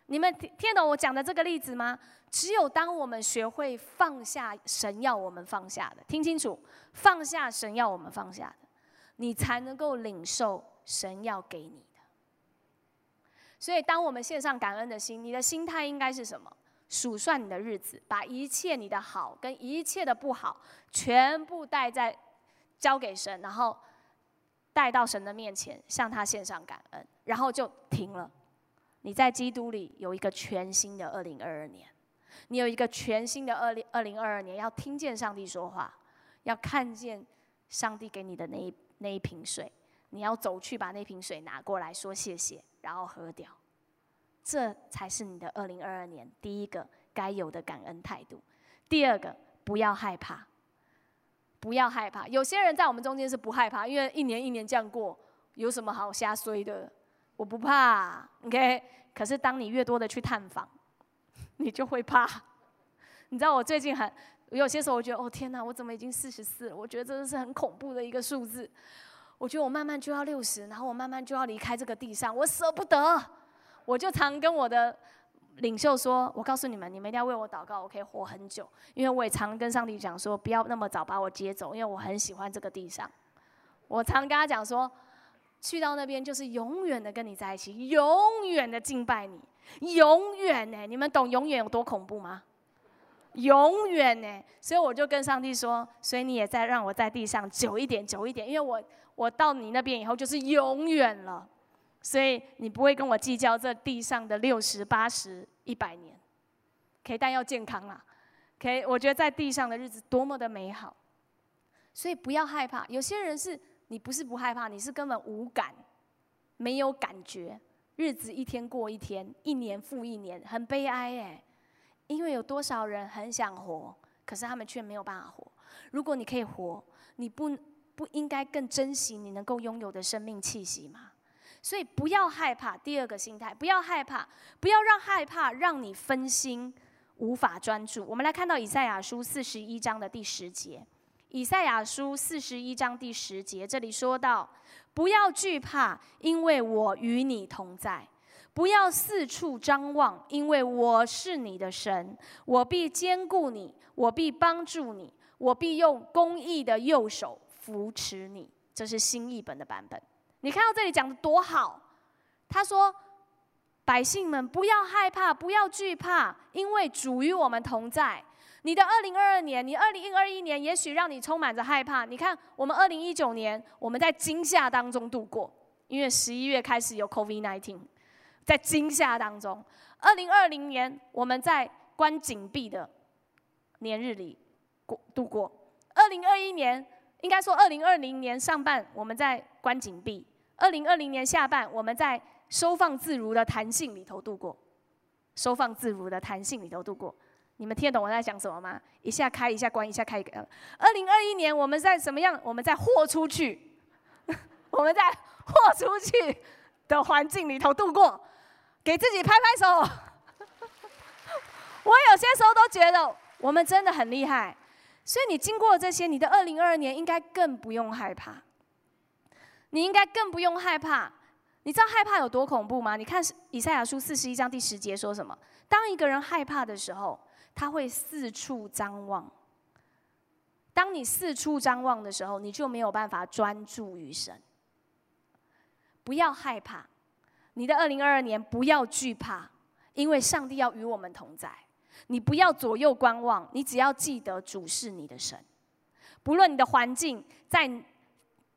Speaker 2: 你们听听懂我讲的这个例子吗？只有当我们学会放下神要我们放下的，听清楚，放下神要我们放下的，你才能够领受神要给你的。所以，当我们献上感恩的心，你的心态应该是什么？数算你的日子，把一切你的好跟一切的不好全部带在交给神，然后带到神的面前，向他献上感恩，然后就停了。你在基督里有一个全新的二零二二年，你有一个全新的二零二零二二年，要听见上帝说话，要看见上帝给你的那一那一瓶水，你要走去把那瓶水拿过来说谢谢，然后喝掉。这才是你的二零二二年第一个该有的感恩态度。第二个，不要害怕，不要害怕。有些人在我们中间是不害怕，因为一年一年这样过，有什么好瞎衰的？我不怕，OK。可是当你越多的去探访，你就会怕。你知道我最近很有些时候，我觉得哦天哪，我怎么已经四十四了？我觉得真的是很恐怖的一个数字。我觉得我慢慢就要六十，然后我慢慢就要离开这个地上，我舍不得。我就常跟我的领袖说：“我告诉你们，你们一定要为我祷告，我可以活很久。因为我也常跟上帝讲说，不要那么早把我接走，因为我很喜欢这个地上。我常跟他讲说，去到那边就是永远的跟你在一起，永远的敬拜你，永远呢。你们懂永远有多恐怖吗？永远呢。所以我就跟上帝说，所以你也在让我在地上久一点，久一点，因为我我到你那边以后就是永远了。”所以你不会跟我计较这地上的六十八十一百年，OK，但要健康啊，OK，我觉得在地上的日子多么的美好，所以不要害怕。有些人是你不是不害怕，你是根本无感，没有感觉，日子一天过一天，一年复一年，很悲哀哎。因为有多少人很想活，可是他们却没有办法活。如果你可以活，你不不应该更珍惜你能够拥有的生命气息吗？所以不要害怕，第二个心态，不要害怕，不要让害怕让你分心，无法专注。我们来看到以赛亚书四十一章的第十节，以赛亚书四十一章第十节，这里说到：“不要惧怕，因为我与你同在；不要四处张望，因为我是你的神，我必兼顾你，我必帮助你，我必用公义的右手扶持你。”这是新译本的版本。你看到这里讲的多好？他说。百姓们，不要害怕，不要惧怕，因为主与我们同在。你的二零二二年，你二零二一年，也许让你充满着害怕。你看，我们二零一九年，我们在惊吓当中度过，因为十一月开始有 COVID nineteen，在惊吓当中。二零二零年，我们在关紧闭的年日里过度过。二零二一年，应该说二零二零年上半，我们在关紧闭；二零二零年下半，我们在。收放自如的弹性里头度过，收放自如的弹性里头度过，你们听得懂我在讲什么吗？一下开一下关，一下开一个。二零二一年我们在怎么样？我们在豁出去，我们在豁出去的环境里头度过，给自己拍拍手。我有些时候都觉得我们真的很厉害，所以你经过这些，你的二零二二年应该更不用害怕，你应该更不用害怕。你知道害怕有多恐怖吗？你看以赛亚书四十一章第十节说什么？当一个人害怕的时候，他会四处张望。当你四处张望的时候，你就没有办法专注于神。不要害怕，你的二零二二年不要惧怕，因为上帝要与我们同在。你不要左右观望，你只要记得主是你的神。不论你的环境在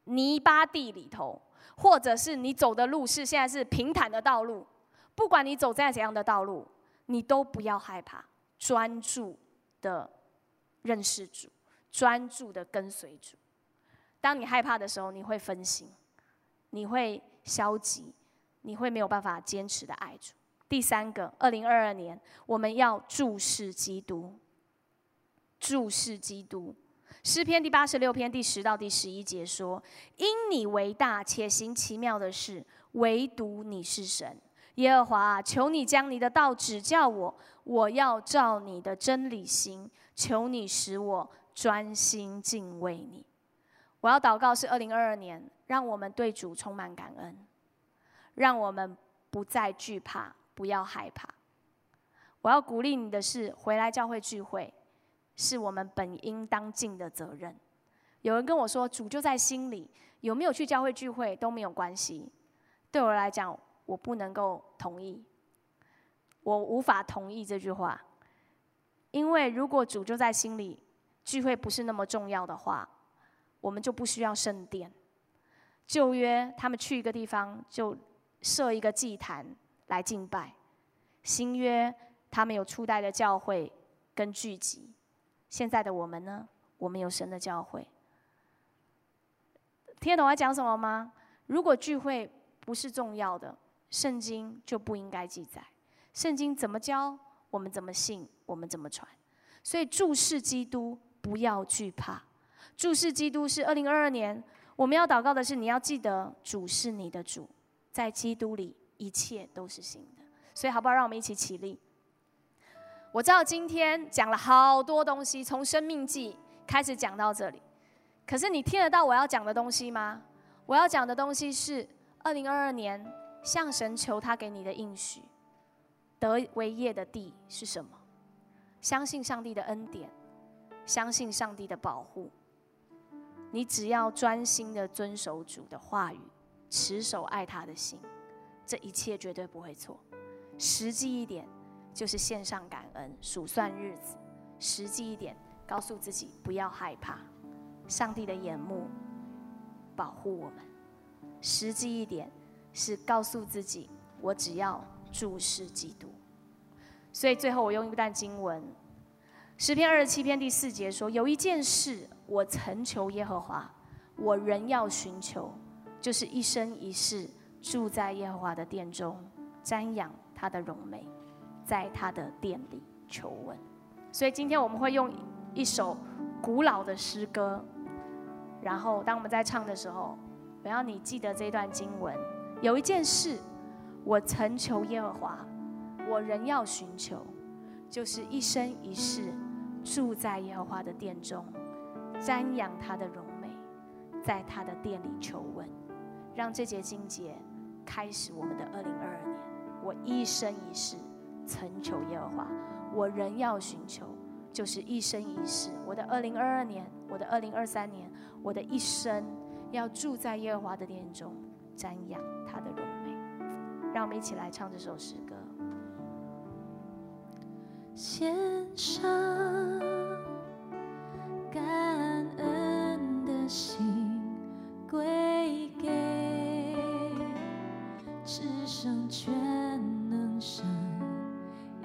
Speaker 2: 泥巴地里头。或者是你走的路是现在是平坦的道路，不管你走在怎样的道路，你都不要害怕，专注的认识主，专注的跟随主。当你害怕的时候，你会分心，你会消极，你会没有办法坚持的爱主。第三个，二零二二年我们要注视基督，注视基督。诗篇第八十六篇第十到第十一节说：“因你为大，且行奇妙的事，唯独你是神，耶和华，求你将你的道指教我，我要照你的真理行。求你使我专心敬畏你。我要祷告是二零二二年，让我们对主充满感恩，让我们不再惧怕，不要害怕。我要鼓励你的是，回来教会聚会。”是我们本应当尽的责任。有人跟我说：“主就在心里，有没有去教会聚会都没有关系。”对我来讲，我不能够同意，我无法同意这句话。因为如果主就在心里，聚会不是那么重要的话，我们就不需要圣殿。旧约他们去一个地方就设一个祭坛来敬拜，新约他们有初代的教会跟聚集。现在的我们呢？我们有神的教会，听得懂我在讲什么吗？如果聚会不是重要的，圣经就不应该记载。圣经怎么教，我们怎么信，我们怎么传。所以注视基督，不要惧怕。注视基督是二零二二年我们要祷告的是，你要记得主是你的主，在基督里一切都是新的。所以好不好？让我们一起起立。我知道今天讲了好多东西，从生命记开始讲到这里，可是你听得到我要讲的东西吗？我要讲的东西是二零二二年向神求他给你的应许，得为业的地是什么？相信上帝的恩典，相信上帝的保护。你只要专心的遵守主的话语，持守爱他的心，这一切绝对不会错。实际一点。就是线上感恩，数算日子，实际一点，告诉自己不要害怕，上帝的眼目保护我们。实际一点是告诉自己，我只要注视基督。所以最后我用一段经文，诗篇二十七篇第四节说：“有一件事我曾求耶和华，我仍要寻求，就是一生一世住在耶和华的殿中，瞻仰他的荣美。”在他的殿里求问，所以今天我们会用一首古老的诗歌，然后当我们在唱的时候，我要你记得这段经文。有一件事，我曾求耶和华，我仍要寻求，就是一生一世住在耶和华的殿中，瞻仰他的荣美，在他的殿里求问，让这节经节开始我们的二零二二年。我一生一世曾求耶和华，我仍要寻求，就是一生一世。我的二零二二年，我的二零二三年，我的一生要住在耶和华的殿中，瞻仰他的荣美。让我们一起来唱这首诗歌。
Speaker 3: 献上感恩的心生却能神，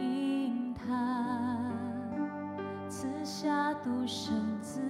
Speaker 3: 因他此下独生子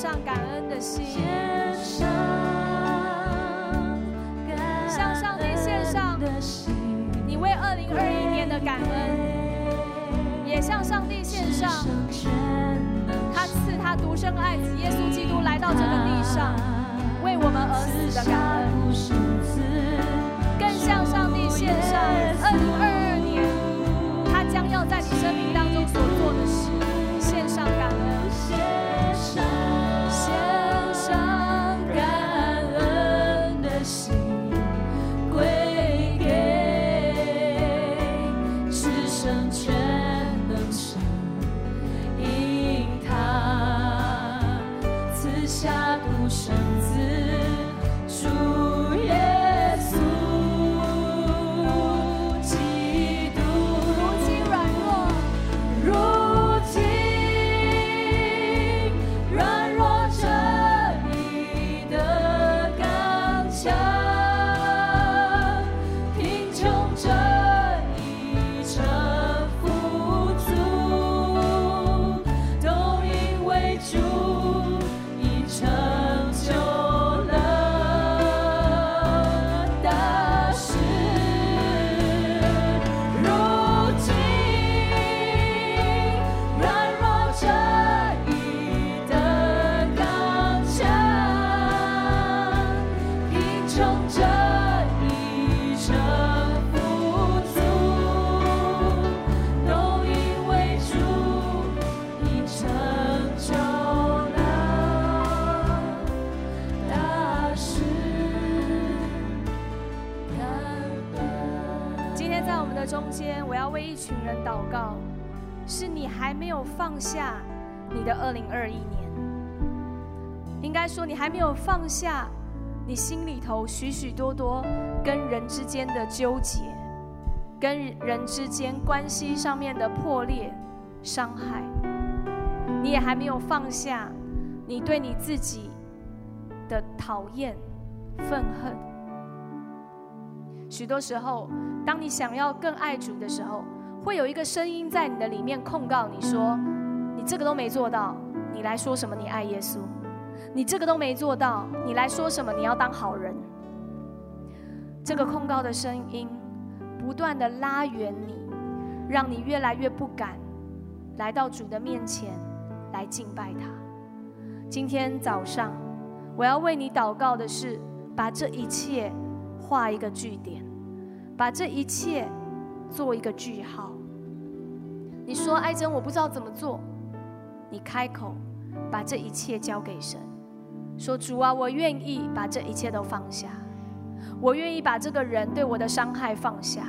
Speaker 2: 上感恩的心，
Speaker 3: 献上
Speaker 2: 向上帝献上，你为二零二一年的感恩，也向上帝献上他赐他独生爱子耶稣基督来到这个地上，为我们而死的感恩，更向上帝献上二零二在我们的中间，我要为一群人祷告，是你还没有放下你的二零二一年，应该说你还没有放下你心里头许许多多跟人之间的纠结，跟人之间关系上面的破裂、伤害，你也还没有放下你对你自己的讨厌、愤恨。许多时候，当你想要更爱主的时候，会有一个声音在你的里面控告你说：“你这个都没做到，你来说什么你爱耶稣？你这个都没做到，你来说什么你要当好人？”这个控告的声音，不断的拉远你，让你越来越不敢来到主的面前来敬拜他。今天早上，我要为你祷告的是，把这一切画一个句点，把这一切做一个句号。你说，爱珍，我不知道怎么做。你开口，把这一切交给神，说：“主啊，我愿意把这一切都放下，我愿意把这个人对我的伤害放下，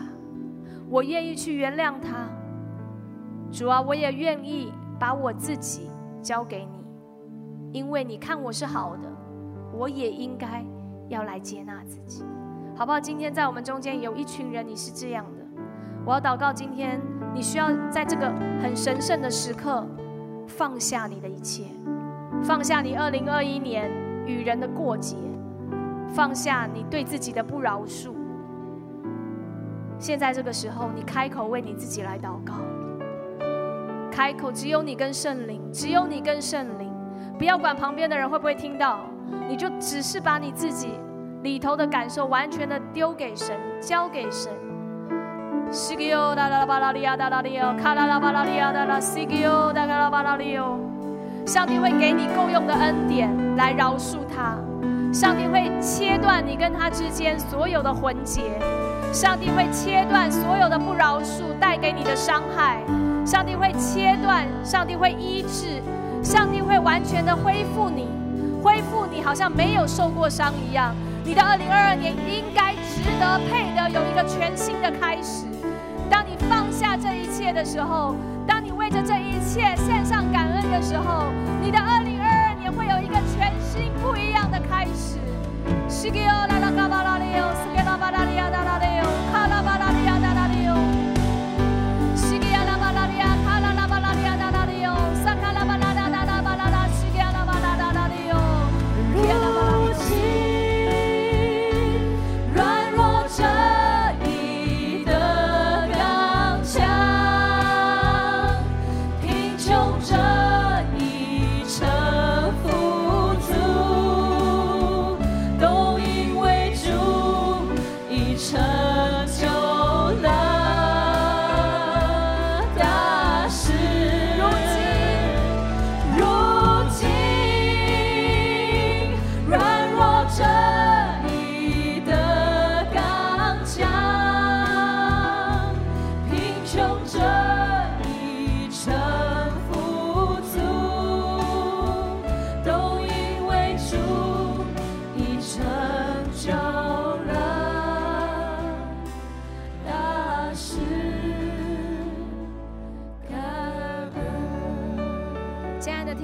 Speaker 2: 我愿意去原谅他。主啊，我也愿意把我自己交给你，因为你看我是好的，我也应该要来接纳自己，好不好？今天在我们中间有一群人，你是这样的，我要祷告，今天。”你需要在这个很神圣的时刻放下你的一切，放下你二零二一年与人的过节，放下你对自己的不饶恕。现在这个时候，你开口为你自己来祷告，开口只有你跟圣灵，只有你跟圣灵，不要管旁边的人会不会听到，你就只是把你自己里头的感受完全的丢给神，交给神。西吉欧达拉巴拉利亚达拉利欧，卡拉拉巴拉利亚达拉西吉欧达拉巴拉利欧。上帝会给你够用的恩典来饶恕他，上帝会切断你跟他之间所有的魂结，上帝会切断所有的不饶恕带给你的伤害，上帝会切断，上帝会医治，上帝会完全的恢复你，恢复你好像没有受过伤一样。你的二零二二年应该值得配得有一个全新的开始。当你放下这一切的时候，当你为着这一切献上感恩的时候，你的二零二二年会有一个全新不一样的开始。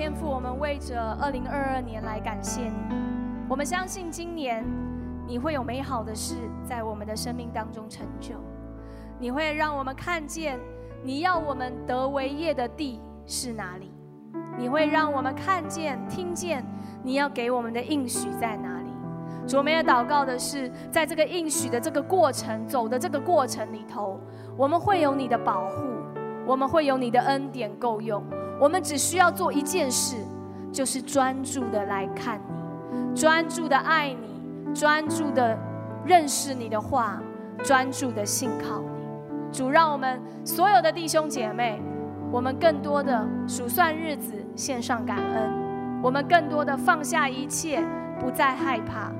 Speaker 2: 天赋，我们为着二零二二年来感谢你，我们相信今年你会有美好的事在我们的生命当中成就，你会让我们看见你要我们得为业的地是哪里，你会让我们看见听见你要给我们的应许在哪里。主，我们也祷告的是，在这个应许的这个过程走的这个过程里头，我们会有你的保护，我们会有你的恩典够用，我们只需要做一件事。就是专注的来看你，专注的爱你，专注的认识你的话，专注的信靠你。主，让我们所有的弟兄姐妹，我们更多的数算日子，献上感恩；我们更多的放下一切，不再害怕；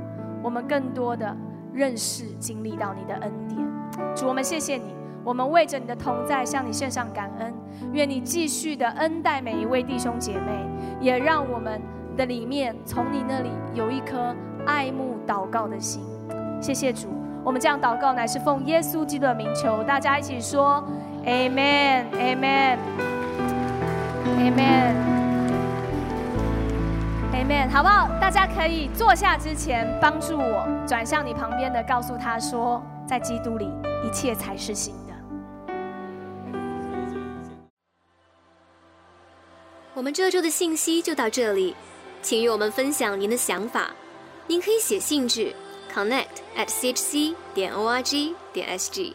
Speaker 2: 我们更多的认识、经历到你的恩典。主，我们谢谢你。我们为着你的同在向你献上感恩，愿你继续的恩待每一位弟兄姐妹，也让我们的里面从你那里有一颗爱慕祷告的心。谢谢主，我们这样祷告乃是奉耶稣基督的名求，大家一起说：Amen，Amen，Amen，Amen，好不好？大家可以坐下之前，帮助我转向你旁边的，告诉他说，在基督里一切才是新。
Speaker 1: 我们这周的信息就到这里，请与我们分享您的想法。您可以写信至 connect at chc 点 org 点 sg。